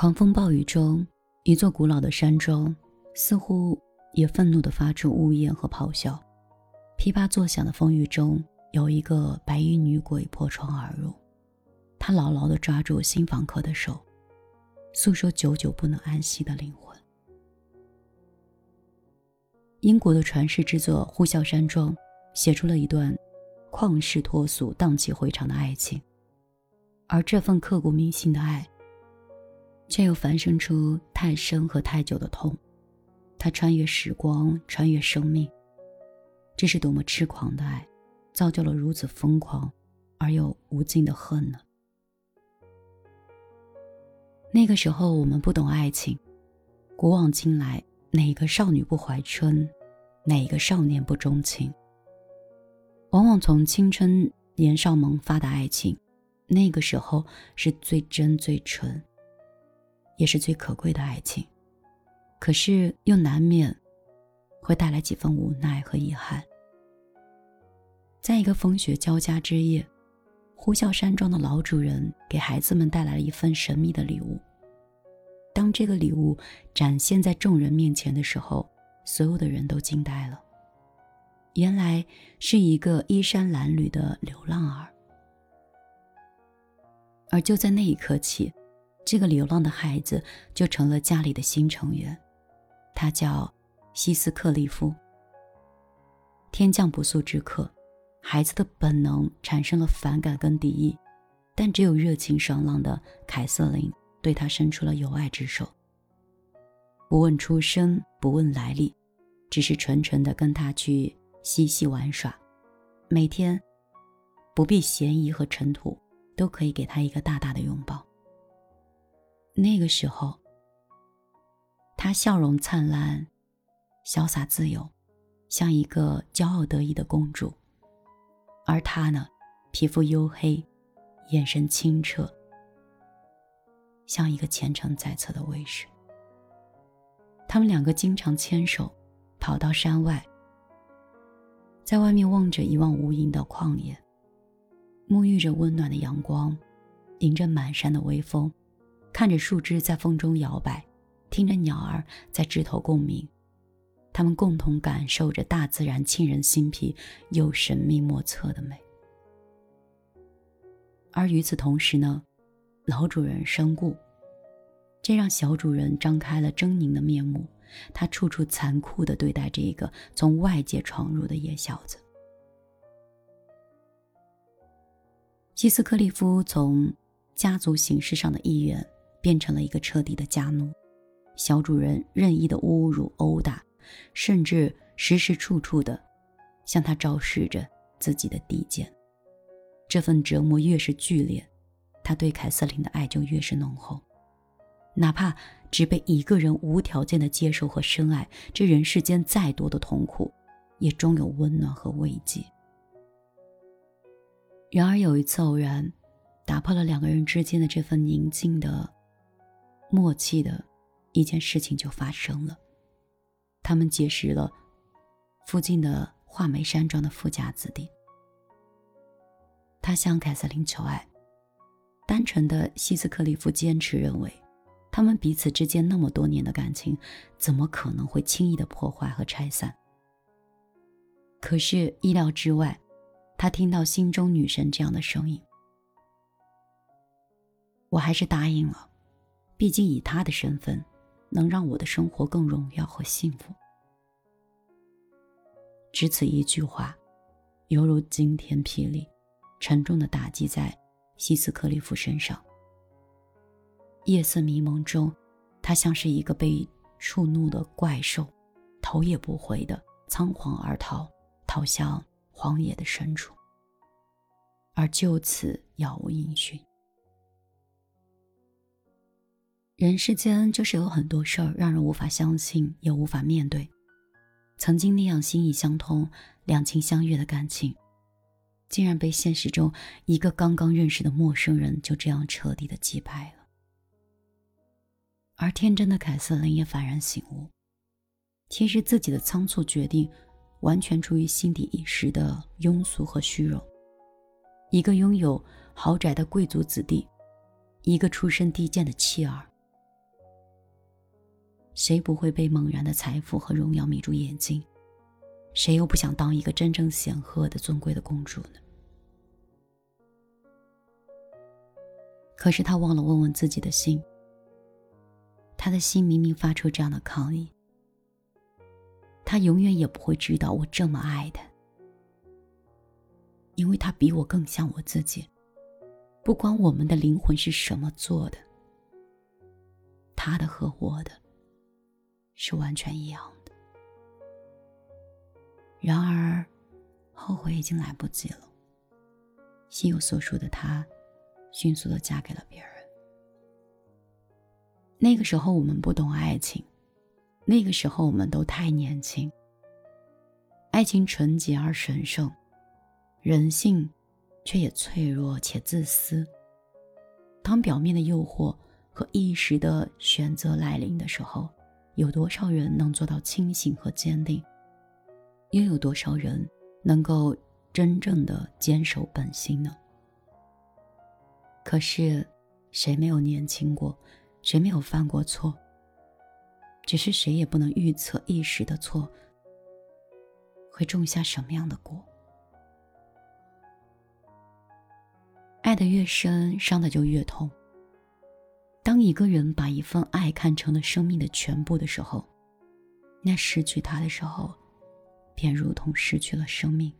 狂风暴雨中，一座古老的山庄似乎也愤怒地发出呜咽和咆哮。噼啪作响的风雨中，有一个白衣女鬼破窗而入，她牢牢地抓住新房客的手，诉说久久不能安息的灵魂。英国的传世之作《呼啸山庄》写出了一段旷世脱俗、荡气回肠的爱情，而这份刻骨铭心的爱。却又繁生出太深和太久的痛，它穿越时光，穿越生命。这是多么痴狂的爱，造就了如此疯狂而又无尽的恨呢？那个时候我们不懂爱情，古往今来，哪一个少女不怀春，哪一个少年不钟情？往往从青春年少萌发的爱情，那个时候是最真最纯。也是最可贵的爱情，可是又难免会带来几分无奈和遗憾。在一个风雪交加之夜，呼啸山庄的老主人给孩子们带来了一份神秘的礼物。当这个礼物展现在众人面前的时候，所有的人都惊呆了。原来是一个衣衫褴褛的流浪儿，而就在那一刻起。这个流浪的孩子就成了家里的新成员，他叫西斯克利夫。天降不速之客，孩子的本能产生了反感跟敌意，但只有热情爽朗的凯瑟琳对他伸出了友爱之手。不问出身，不问来历，只是纯纯的跟他去嬉戏玩耍，每天不必嫌疑和尘土，都可以给他一个大大的拥抱。那个时候，她笑容灿烂，潇洒自由，像一个骄傲得意的公主；而他呢，皮肤黝黑，眼神清澈，像一个虔诚在侧的卫士。他们两个经常牵手，跑到山外，在外面望着一望无垠的旷野，沐浴着温暖的阳光，迎着满山的微风。看着树枝在风中摇摆，听着鸟儿在枝头共鸣，他们共同感受着大自然沁人心脾又神秘莫测的美。而与此同时呢，老主人身故，这让小主人张开了狰狞的面目，他处处残酷地对待这个从外界闯入的野小子。希斯克利夫从家族形式上的一员。变成了一个彻底的家奴，小主人任意的侮辱、殴打，甚至时时处处的向他昭示着自己的低贱。这份折磨越是剧烈，他对凯瑟琳的爱就越是浓厚。哪怕只被一个人无条件的接受和深爱，这人世间再多的痛苦，也终有温暖和慰藉。然而有一次偶然，打破了两个人之间的这份宁静的。默契的一件事情就发生了，他们结识了附近的画眉山庄的富家子弟。他向凯瑟琳求爱，单纯的希斯克利夫坚持认为，他们彼此之间那么多年的感情，怎么可能会轻易的破坏和拆散？可是意料之外，他听到心中女神这样的声音，我还是答应了。毕竟，以他的身份，能让我的生活更荣耀和幸福。只此一句话，犹如惊天霹雳，沉重的打击在西斯克利夫身上。夜色迷蒙中，他像是一个被触怒的怪兽，头也不回的仓皇而逃，逃向荒野的深处，而就此杳无音讯。人世间就是有很多事儿让人无法相信，也无法面对。曾经那样心意相通、两情相悦的感情，竟然被现实中一个刚刚认识的陌生人就这样彻底的击败了。而天真的凯瑟琳也幡然醒悟，其实自己的仓促决定，完全出于心底一时的庸俗和虚荣。一个拥有豪宅的贵族子弟，一个出身低贱的妻儿。谁不会被猛然的财富和荣耀迷住眼睛？谁又不想当一个真正显赫的尊贵的公主呢？可是他忘了问问自己的心，他的心明明发出这样的抗议。他永远也不会知道我这么爱他，因为他比我更像我自己。不管我们的灵魂是什么做的，他的和我的是完全一样的。然而，后悔已经来不及了。心有所属的他，迅速的嫁给了别人。那个时候我们不懂爱情。那个时候我们都太年轻，爱情纯洁而神圣，人性却也脆弱且自私。当表面的诱惑和一时的选择来临的时候，有多少人能做到清醒和坚定？又有多少人能够真正的坚守本心呢？可是，谁没有年轻过？谁没有犯过错？只是谁也不能预测一时的错会种下什么样的果。爱的越深，伤的就越痛。当一个人把一份爱看成了生命的全部的时候，那失去他的时候，便如同失去了生命。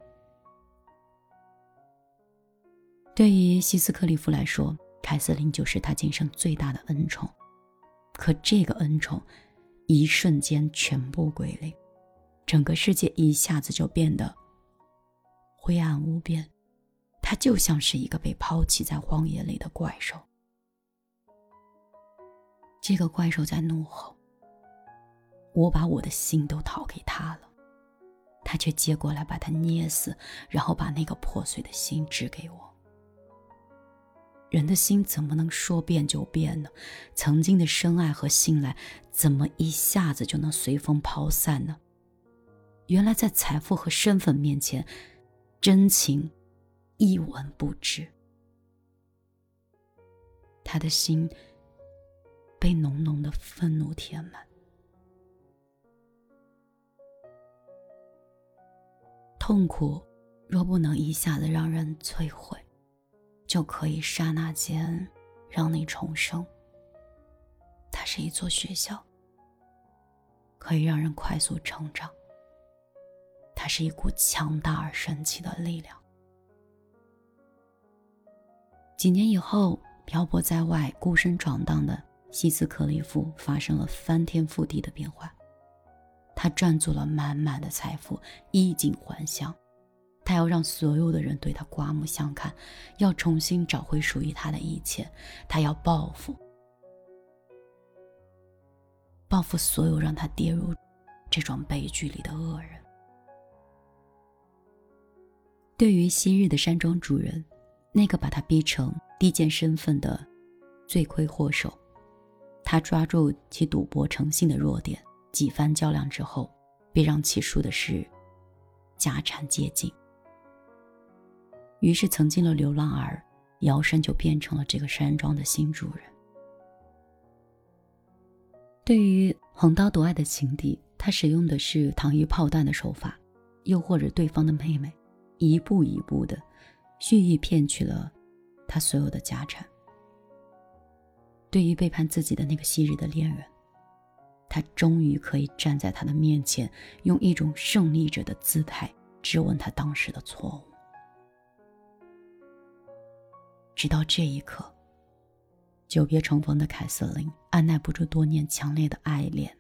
对于希斯克利夫来说，凯瑟琳就是他今生最大的恩宠。可这个恩宠。一瞬间，全部归零，整个世界一下子就变得灰暗无边。他就像是一个被抛弃在荒野里的怪兽。这个怪兽在怒吼：“我把我的心都掏给他了，他却接过来把它捏死，然后把那个破碎的心指给我。”人的心怎么能说变就变呢？曾经的深爱和信赖，怎么一下子就能随风抛散呢？原来在财富和身份面前，真情一文不值。他的心被浓浓的愤怒填满，痛苦若不能一下子让人摧毁。就可以刹那间让你重生。它是一座学校，可以让人快速成长。它是一股强大而神奇的力量。几年以后，漂泊在外、孤身闯荡的西斯克利夫发生了翻天覆地的变化。他赚足了满满的财富，衣锦还乡。他要让所有的人对他刮目相看，要重新找回属于他的一切。他要报复，报复所有让他跌入这种悲剧里的恶人。对于昔日的山庄主人，那个把他逼成低贱身份的罪魁祸首，他抓住其赌博成性的弱点，几番较量之后，便让其输的是家产接近。于是，曾经的流浪儿摇身就变成了这个山庄的新主人。对于横刀夺爱的情敌，他使用的是糖衣炮弹的手法，诱惑着对方的妹妹，一步一步的蓄意骗取了他所有的家产。对于背叛自己的那个昔日的恋人，他终于可以站在他的面前，用一种胜利者的姿态质问他当时的错误。直到这一刻，久别重逢的凯瑟琳按耐不住多年强烈的爱恋，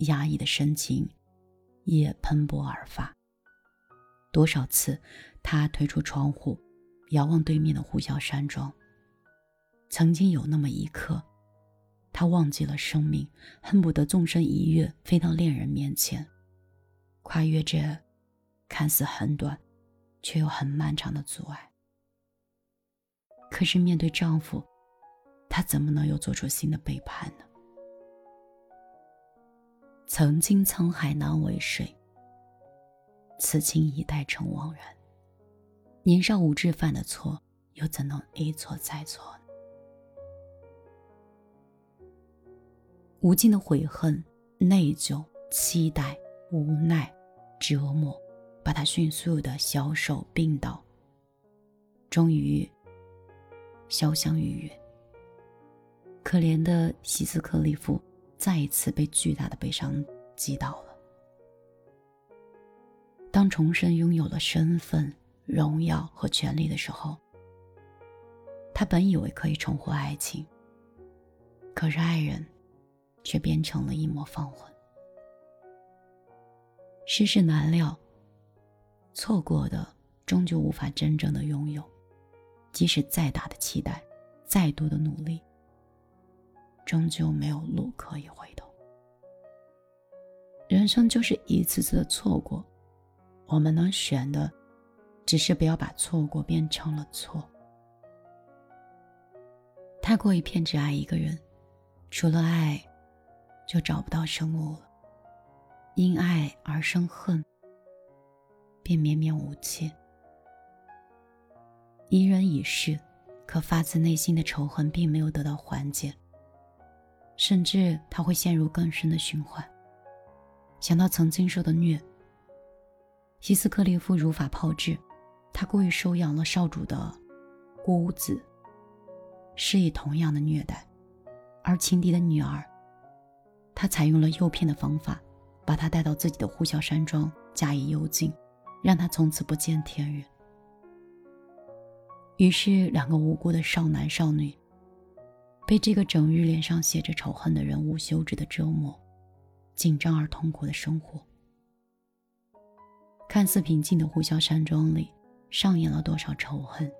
压抑的深情也喷薄而发。多少次，他推出窗户，遥望对面的呼啸山庄。曾经有那么一刻，他忘记了生命，恨不得纵身一跃，飞到恋人面前，跨越这看似很短，却又很漫长的阻碍。可是面对丈夫，她怎么能又做出新的背叛呢？曾经沧海难为水，此情一代成惘然。年少无知犯的错，又怎能一错再错呢？无尽的悔恨内疚、期待、无奈、折磨，把他迅速的消瘦病倒，终于潇湘玉殒。可怜的西斯克利夫再一次被巨大的悲伤击倒了。当重生拥有了身份、荣耀和权利的时候，他本以为可以重获爱情，可是爱人却变成了一抹芳魂。世事难料，错过的终究无法真正的拥有，即使再大的期待，再多的努力。终究没有路可以回头。人生就是一次次的错过，我们能选的，只是不要把错过变成了错。太过于偏执爱一个人，除了爱，就找不到生物了。因爱而生恨，便绵绵无期。一人已逝，可发自内心的仇恨并没有得到缓解。甚至他会陷入更深的循环。想到曾经受的虐，希斯克利夫如法炮制，他故意收养了少主的孤子，施以同样的虐待。而情敌的女儿，他采用了诱骗的方法，把她带到自己的呼啸山庄加以幽禁，让她从此不见天日。于是，两个无辜的少男少女。被这个整日脸上写着仇恨的人无休止的折磨，紧张而痛苦的生活。看似平静的呼啸山庄里，上演了多少仇恨？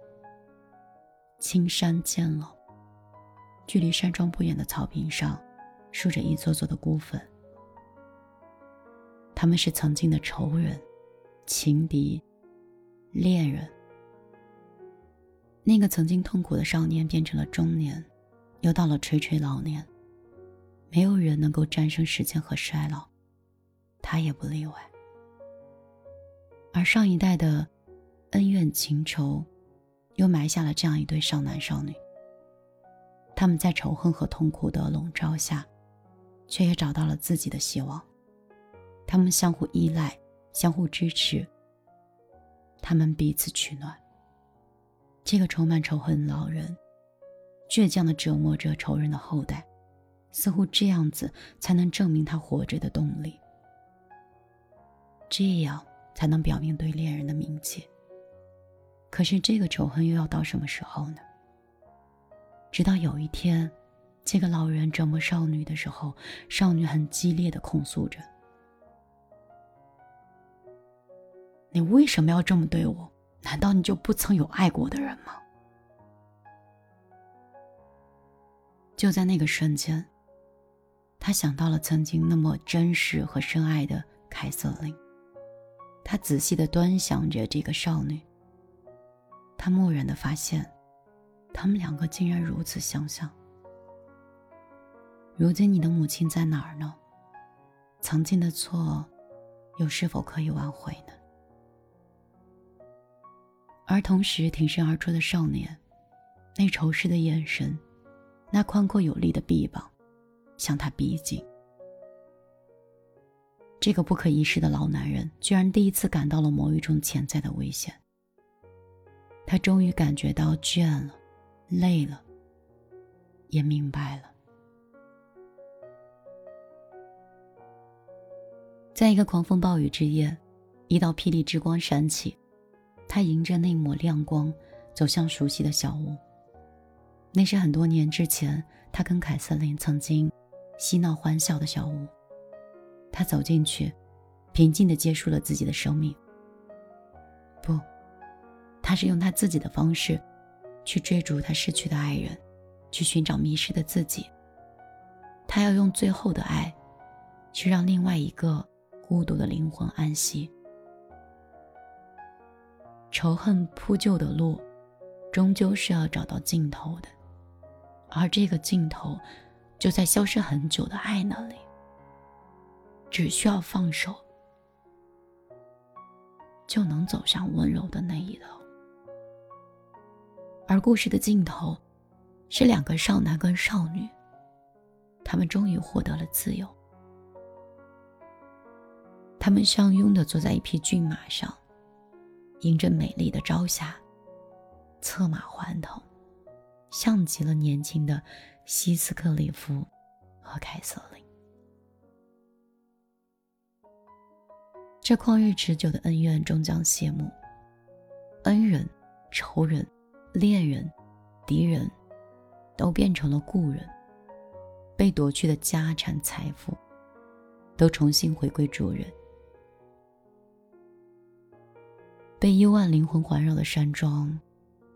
青山渐老，距离山庄不远的草坪上，竖着一座座的孤坟。他们是曾经的仇人、情敌、恋人。那个曾经痛苦的少年变成了中年。又到了垂垂老年，没有人能够战胜时间和衰老，他也不例外。而上一代的恩怨情仇，又埋下了这样一对少男少女。他们在仇恨和痛苦的笼罩下，却也找到了自己的希望。他们相互依赖，相互支持，他们彼此取暖。这个充满仇恨的老人。倔强的折磨着仇人的后代，似乎这样子才能证明他活着的动力，这样才能表明对恋人的铭记。可是这个仇恨又要到什么时候呢？直到有一天，这个老人折磨少女的时候，少女很激烈的控诉着：“你为什么要这么对我？难道你就不曾有爱过的人吗？”就在那个瞬间，他想到了曾经那么真实和深爱的凯瑟琳。他仔细的端详着这个少女，他蓦然的发现，他们两个竟然如此相像。如今你的母亲在哪儿呢？曾经的错，又是否可以挽回呢？而同时挺身而出的少年，那仇视的眼神。那宽阔有力的臂膀，向他逼近。这个不可一世的老男人，居然第一次感到了某一种潜在的危险。他终于感觉到倦了，累了，也明白了。在一个狂风暴雨之夜，一道霹雳之光闪起，他迎着那抹亮光，走向熟悉的小屋。那是很多年之前，他跟凯瑟琳曾经嬉闹欢笑的小屋。他走进去，平静地结束了自己的生命。不，他是用他自己的方式，去追逐他逝去的爱人，去寻找迷失的自己。他要用最后的爱，去让另外一个孤独的灵魂安息。仇恨铺就的路，终究是要找到尽头的。而这个尽头，就在消失很久的爱那里。只需要放手，就能走向温柔的那一头。而故事的尽头，是两个少男跟少女，他们终于获得了自由，他们相拥的坐在一匹骏马上，迎着美丽的朝霞，策马欢腾，像极了年轻的希斯克里夫和凯瑟琳。这旷日持久的恩怨终将谢幕，恩人、仇人、恋人、敌人，都变成了故人。被夺去的家产财富，都重新回归主人。被幽暗灵魂环绕的山庄，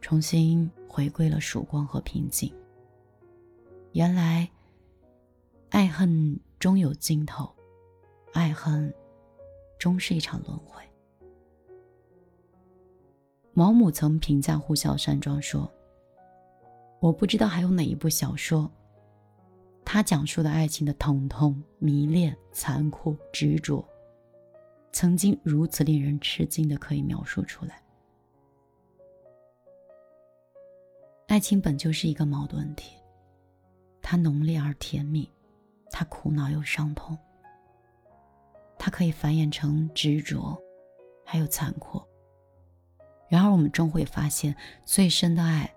重新回归了曙光和平静。原来，爱恨终有尽头，爱恨。终是一场轮回。毛姆曾评价《呼啸山庄》说：“我不知道还有哪一部小说，他讲述的爱情的疼痛、迷恋、残酷、执着，曾经如此令人吃惊的可以描述出来。爱情本就是一个矛盾体，它浓烈而甜蜜，它苦恼又伤痛。”它可以繁衍成执着，还有残酷。然而，我们终会发现，最深的爱，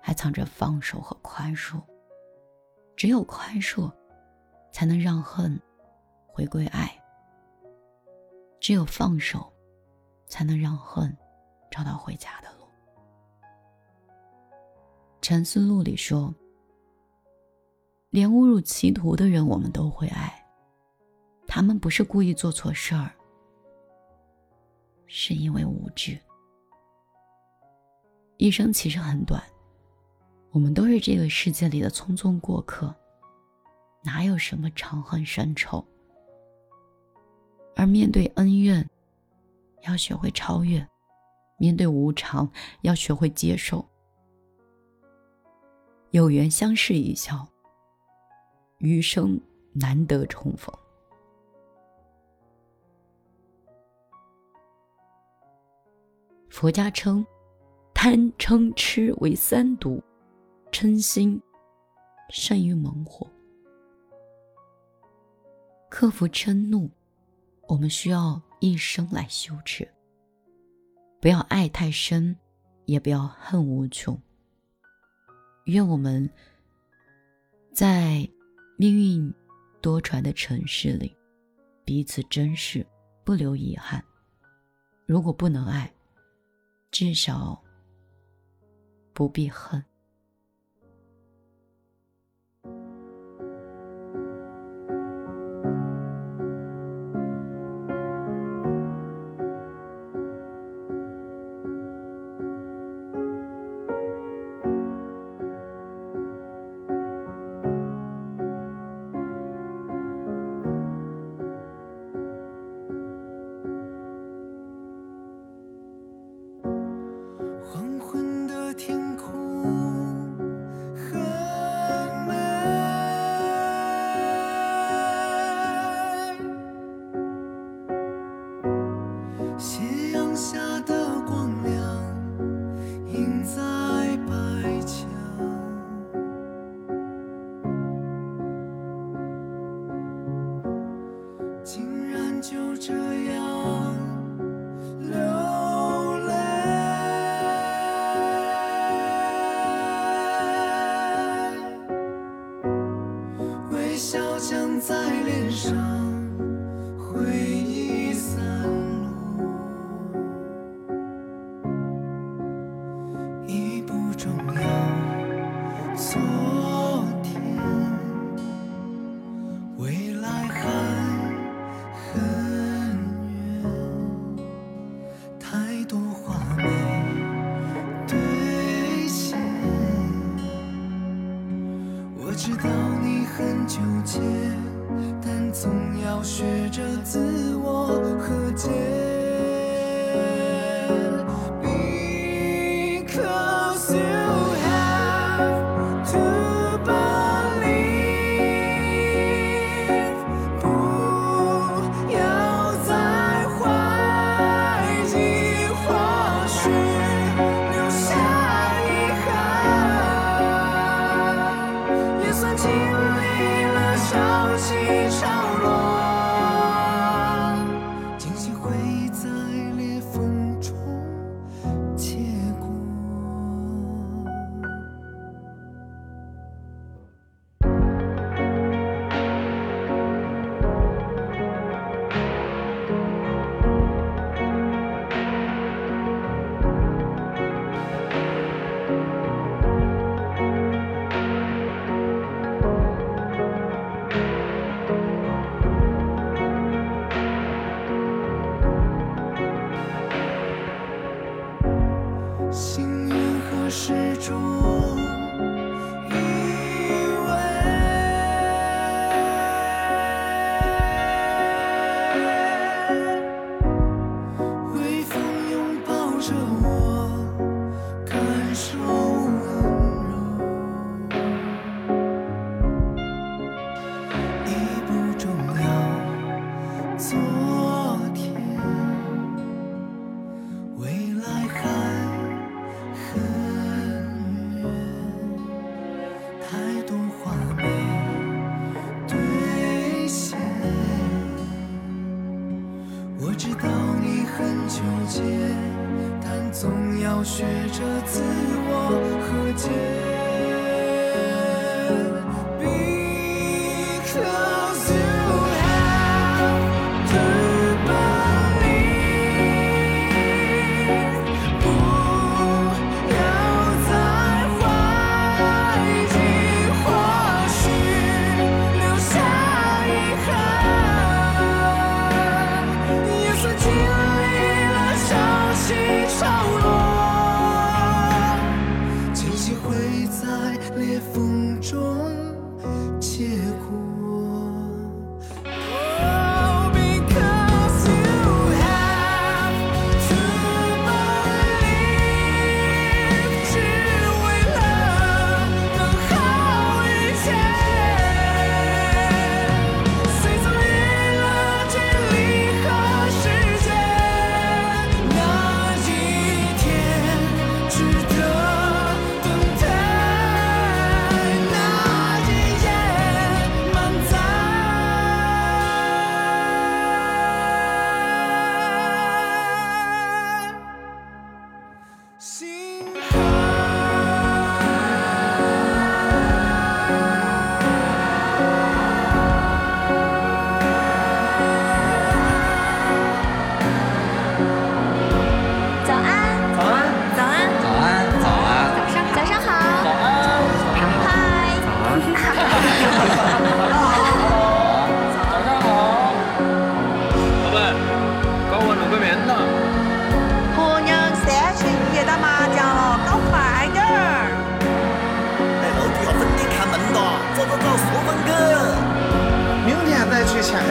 还藏着放手和宽恕。只有宽恕，才能让恨回归爱；只有放手，才能让恨找到回家的路。沉思录里说：“连误入歧途的人，我们都会爱。”他们不是故意做错事儿，是因为无知。一生其实很短，我们都是这个世界里的匆匆过客，哪有什么长恨深仇？而面对恩怨，要学会超越；面对无常，要学会接受。有缘相视一笑，余生难得重逢。佛家称贪嗔痴为三毒，嗔心胜于猛火。克服嗔怒，我们需要一生来修持。不要爱太深，也不要恨无穷。愿我们在命运多舛的城市里，彼此珍视，不留遗憾。如果不能爱，至少不必恨。就这样总要学着自我和解。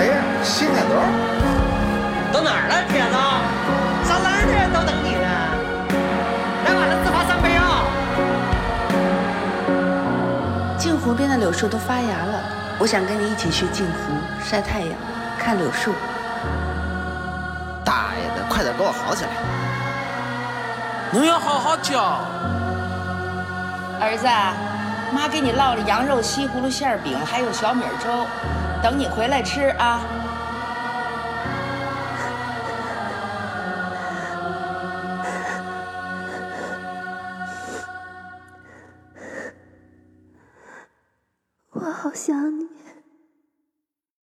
再去牵黑洗天兜。到哪儿了，铁子？上哪儿的人都等你呢。来晚了自罚三杯啊！镜湖边的柳树都发芽了，我想跟你一起去镜湖晒太阳，看柳树。大爷的，快点给我好起来！你要好好教。儿子，妈给你烙了羊肉西葫芦馅儿饼，还有小米粥，等你回来吃啊。